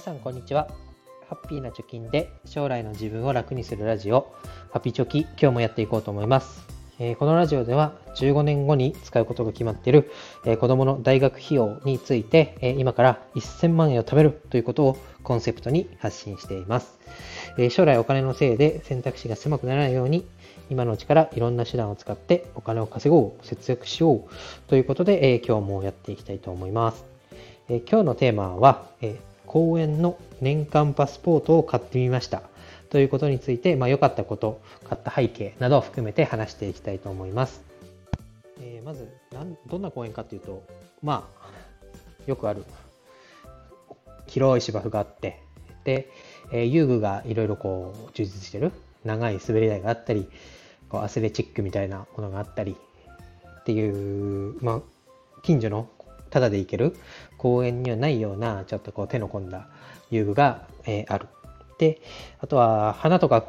皆さんこんにちは。ハッピーな貯金で将来の自分を楽にするラジオハピチョキ今日もやっていこうと思います、えーこのラジオでは15年後に使うことが決まっている、えー子供の大学費用について、えー今から1000万円を貯めるということをコンセプトに発信しています、え将来お金のせいで選択肢が狭くならないように今のうちからいろんな手段を使ってお金を稼ごう節約しようということで、え今日もやっていきたいと思います。え今日のテーマは、え公園の年間パスポートを買ってみましたということについて、まあ、良かったこと、買った背景などを含めて話していきたいと思います。えーまずなん、どんな公園かというと、まあ、よくある広い芝生があって、で、えー遊具がいろいろこう充実してる、長い滑り台があったり、こうアスレチックみたいなものがあったりっていう、まあ、近所のただで行ける公園にはないようなちょっとこう手の込んだ遊具が、えーある。で、あとは花とか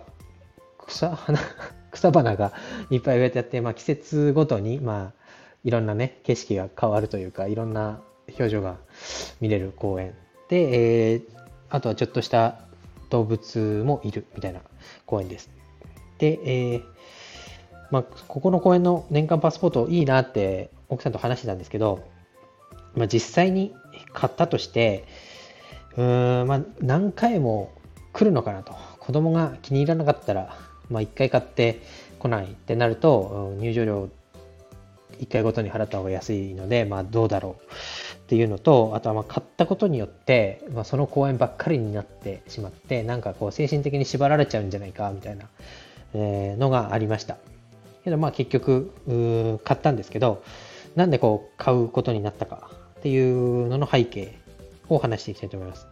草花 草花がいっぱい植えてあって、まあ、季節ごとに、まあ、いろんなね景色が変わるというかいろんな表情が見れる公園で、えーあとはちょっとした動物もいるみたいな公園です。で、えーまあ、ここの公園の年間パスポートいいなって奥さんと話してたんですけど、まあ、実際に買ったとしてうーん、まあ、何回も来るのかなと。子供が気に入らなかったら、まあ、1回買って来ないってなると入場料1回ごとに払った方が安いので、まあ、どうだろうっていうのとあとはまあ買ったことによって、まあ、その公園ばっかりになってしまってなんかこう精神的に縛られちゃうんじゃないかみたいな、えーのがありました。けどまあ結局買ったんですけどなんでこう買うことになったか。っていうのの背景を話していきたいと思います。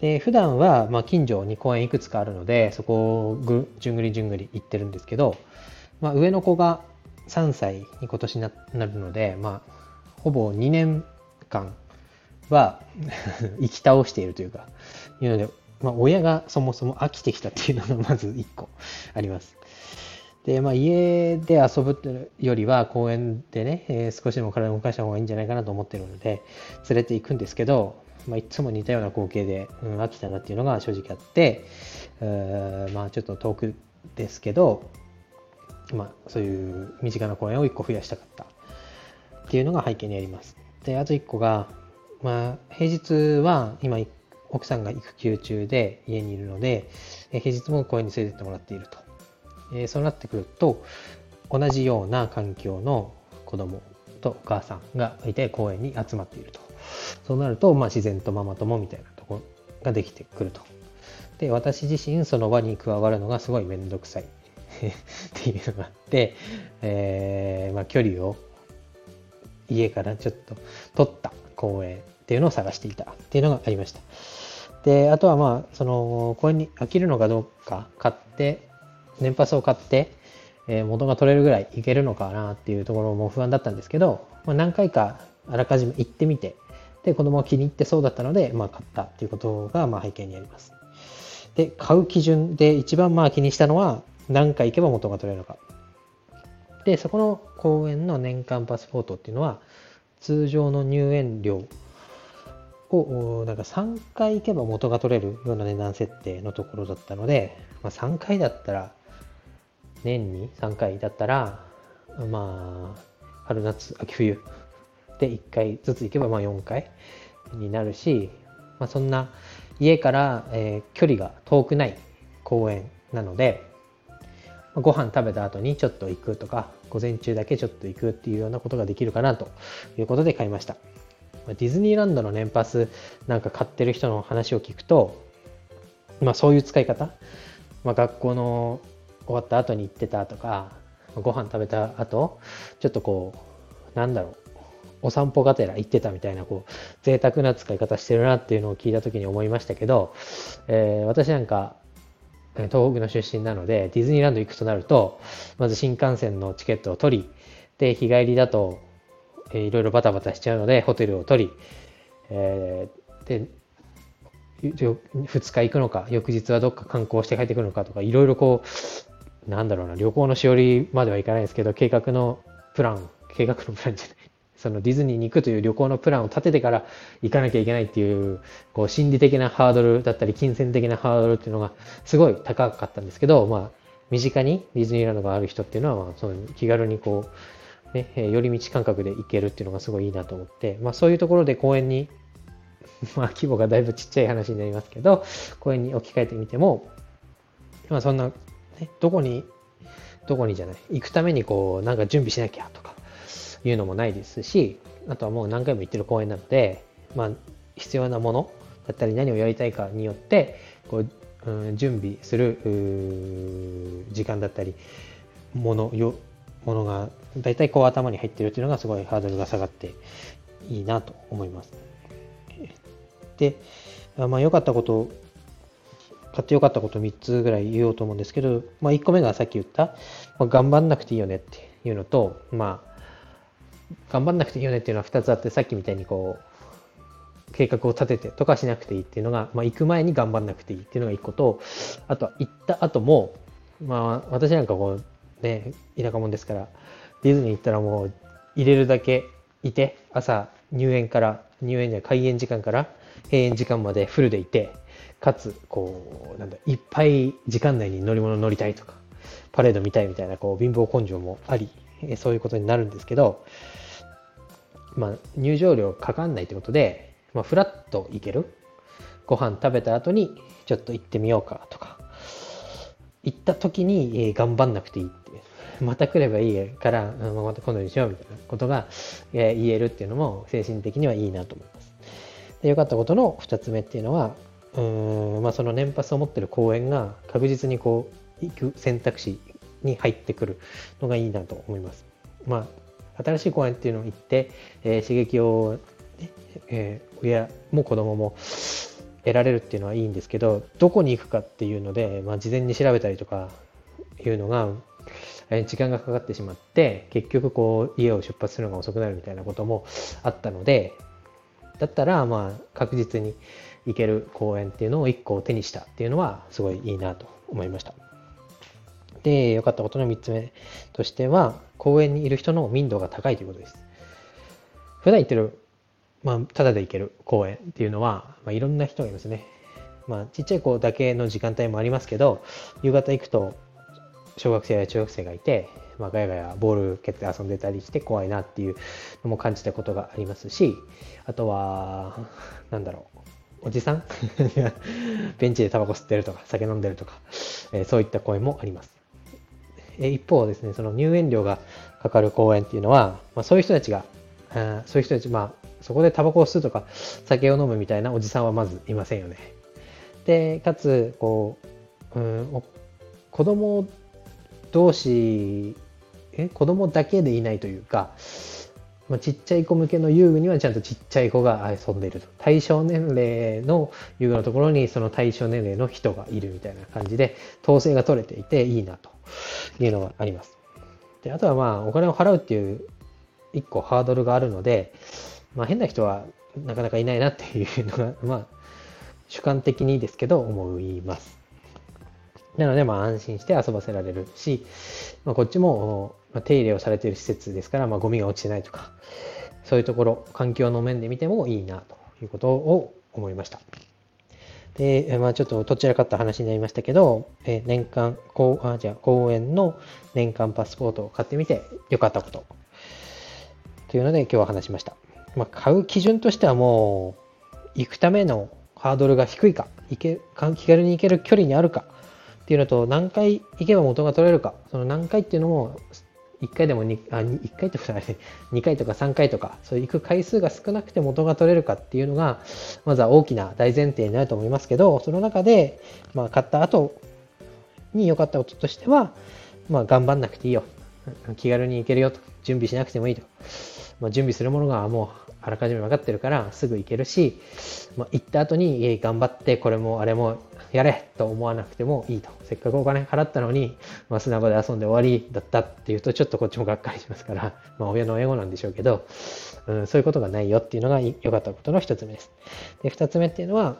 で普段はま近所に公園いくつかあるのでそこをぐじゅんぐりじゅんぐり行ってるんですけど、まあ、上の子が3歳に今年ななるので、まあ、ほぼ2年間は 生き倒しているというかいうので、まあ、親がそもそも飽きてきたっていうのがまず1個あります。で、まあ、家で遊ぶよりは公園でね、えー少しでも体を動かした方がいいんじゃないかなと思ってるので連れて行くんですけど、まあ、いつも似たような光景で、うん、飽きたなっていうのが正直あって、えーまあちょっと遠くですけど、まあ、そういう身近な公園を1個増やしたかったっていうのが背景にあります。であと1個が、まあ、平日は今奥さんが育休中で家にいるので平日も公園に連れてってもらっていると。えーそうなってくると同じような環境の子供とお母さんがいて公園に集まっていると。そうなると、まあ、自然とママ友みたいなところができてくると。で私自身その輪に加わるのがすごい面倒くさい。っていうのがあって、えーまあ、距離を家からちょっと取った公園っていうのを探していたっていうのがありました。であとはまあその公園に飽きるのかどうか買って年パスを買って、えー元が取れるぐらいいけるのかなっていうところも不安だったんですけど、まあ、何回かあらかじめ行ってみてで子供が気に入ってそうだったので、まあ、買ったっていうことがまあ背景にあります。で買う基準で一番まあ気にしたのは何回行けば元が取れるのか。でそこの公園の年間パスポートっていうのは通常の入園料をなんか3回行けば元が取れるような値段設定のところだったので、まあ、3回だったら年に3回だったらまあ春夏秋冬で1回ずつ行けばまあ4回になるし、まあ、そんな家から、えー距離が遠くない公園なのでまご飯食べた後にちょっと行くとか午前中だけちょっと行くっていうようなことができるかなということで買いました。ディズニーランドの年パスなんか買ってる人の話を聞くと、まあ、そういう使い方、まあ、学校の終わった後に行ってたとかご飯食べた後ちょっとこうなんだろうお散歩がてら行ってたみたいなこう贅沢な使い方してるなっていうのを聞いた時に思いましたけど、えー私なんか東北の出身なのでディズニーランド行くとなるとまず新幹線のチケットを取りで日帰りだと、えーいろいろバタバタしちゃうのでホテルを取り、えーで2日行くのか翌日はどっか観光して帰ってくるのかとかいろいろこうなんだろうな旅行のしおりまではいかないですけど計画のプラン計画のプランじゃない。そのディズニーに行くという旅行のプランを立ててから行かなきゃいけないっていう、こう心理的なハードルだったり、金銭的なハードルっていうのがすごい高かったんですけど、まあ、身近にディズニーランドがある人っていうのは、まあ、その気軽にこう、ね、寄り道感覚で行けるっていうのがすごいいいなと思って、まあそういうところで公園に、まあ規模がだいぶちっちゃい話になりますけど、公園に置き換えてみても、まあそんな、ね、どこに、どこにじゃない、行くためにこう、なんか準備しなきゃとか、いうのもないですし、あとはもう何回も行ってる公園なので、まあ、必要なものだったり何をやりたいかによって、こう、うん、準備する時間だったり、もの、よ、ものが大体こう頭に入ってるっていうのがすごいハードルが下がっていいなと思います。で、まあ良かったこと、買って良かったこと3つぐらい言おうと思うんですけど、まあ1個目がさっき言った、まあ、頑張んなくていいよねっていうのと、まあ頑張んなくていいよねっていうのは2つあって、さっきみたいにこう、計画を立ててとかしなくていいっていうのが、まあ、行く前に頑張んなくていいっていうのが1個と、あとは行った後も、まあ、私なんかこう、ね、田舎者ですから、ディズニー行ったらもう、入れるだけいて、朝、入園から、入園じゃ開園時間から閉園時間までフルでいて、かつ、こう、なんだ、いっぱい時間内に乗り物乗りたいとか、パレード見たいみたいな、こう、貧乏根性もあり、そういうことになるんですけど、まあ、入場料かかんないってことで、まあ、フラッと行ける。ご飯食べた後に、ちょっと行ってみようかとか、行った時に、え、頑張んなくていいって。また来ればいいから、また今度にしようみたいなことが、え、言えるっていうのも精神的にはいいなと思います。で良かったことの2つ目っていうのは、うんまあ、その年パスを持ってる公園が確実にこう行く選択肢に入ってくるのがいいなと思います。まあ、新しい公園っていうのを行って、えー、刺激を、ね、えー、親も子供も得られるっていうのはいいんですけど、どこに行くかっていうので、まあ、事前に調べたりとかいうのが、えー、時間がかかってしまって、結局こう家を出発するのが遅くなるみたいなこともあったので、だったらまあ確実に行ける公園っていうのを1個手にしたっていうのはすごいいいなと思いました。で、良かったことの3つ目としては、公園にいる人の民度が高いということです。普段行ってる、まあ、ただで行ける公園っていうのは、まあ、いろんな人がいますね。まあ、ちっちゃい子だけの時間帯もありますけど、夕方行くと、小学生や中学生がいて、まあ、ガヤガヤボール蹴って遊んでたりして怖いなっていうのも感じたことがありますし、あとは、なんだろう、おじさん？ベンチでタバコ吸ってるとか、酒飲んでるとか、えー、そういった声もあります。え一方ですね、その入園料がかかる公園っていうのは、まあ、そういう人たちが、あそういう人たち、まあ、そこでタバコを吸うとか、酒を飲むみたいなおじさんはまずいませんよね。で、かつ、こう、うん、子供同士、え、子供だけでいないというか、まあ、ちっちゃい子向けの遊具にはちゃんとちっちゃい子が遊んでいると。対象年齢の遊具のところにその対象年齢の人がいるみたいな感じで、統制が取れていていいなというのがあります。で、あとはまあ、お金を払うっていう一個ハードルがあるので、まあ変な人はなかなかいないなっていうのが、まあ、主観的にですけど思います。なので、まあ安心して遊ばせられるし、まあ、こっちも、まあ、手入れをされている施設ですから、まあゴミが落ちてないとか、そういうところ、環境の面で見てもいいなということを思いました。で、まあ、ちょっとどちらかった話になりましたけど、え年間、こうあじゃあ公園の年間パスポートを買ってみて良かったこと。というので今日は話しました。まあ、買う基準としてはもう、行くためのハードルが低いか、行け気軽に行ける距離にあるかっていうのと、何回行けば元が取れるか、その何回っていうのも1回でも 2, あ1回とか2 回とか3回とか、そういう行く回数が少なくて元が取れるかっていうのが、まずは大きな大前提になると思いますけど、その中で、まあ、買った後に良かったこととしては、まあ、頑張んなくていいよ。気軽に行けるよと。準備しなくてもいいと。まあ、準備するものがもうあらかじめ分かってるからすぐ行けるし、まあ、行った後に頑張ってこれもあれもやれと思わなくてもいいと。せっかくお金払ったのに、まあ、砂場で遊んで終わりだったっていうと、ちょっとこっちもがっかりしますから、まあ、親の英語なんでしょうけど、うん、そういうことがないよっていうのが良かったことの一つ目です。で、二つ目っていうのは、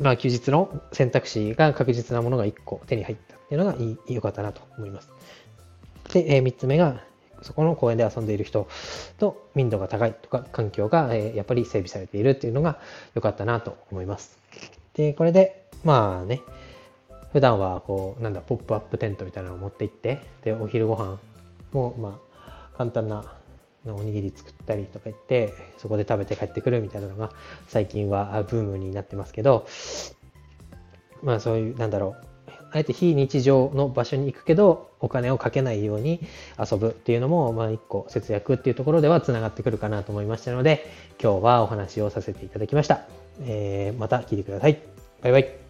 まあ、休日の選択肢が確実なものが一個手に入ったっていうのが良かったなと思います。で、えー、三つ目が、そこの公園で遊んでいる人と民度が高いとか環境が、やっぱり整備されているっていうのが良かったなと思います。で、これで、まあね、普段はこう、なんだ、ポップアップテントみたいなのを持って行って、で、お昼ご飯も、まあ、簡単なおにぎり作ったりとか言って、そこで食べて帰ってくるみたいなのが最近はブームになってますけど、まあそういう、なんだろう、あえて非日常の場所に行くけど、お金をかけないように遊ぶっていうのも、まあ一個節約っていうところでは繋がってくるかなと思いましたので、今日はお話をさせていただきました。えー、また聞いてください。バイバイ。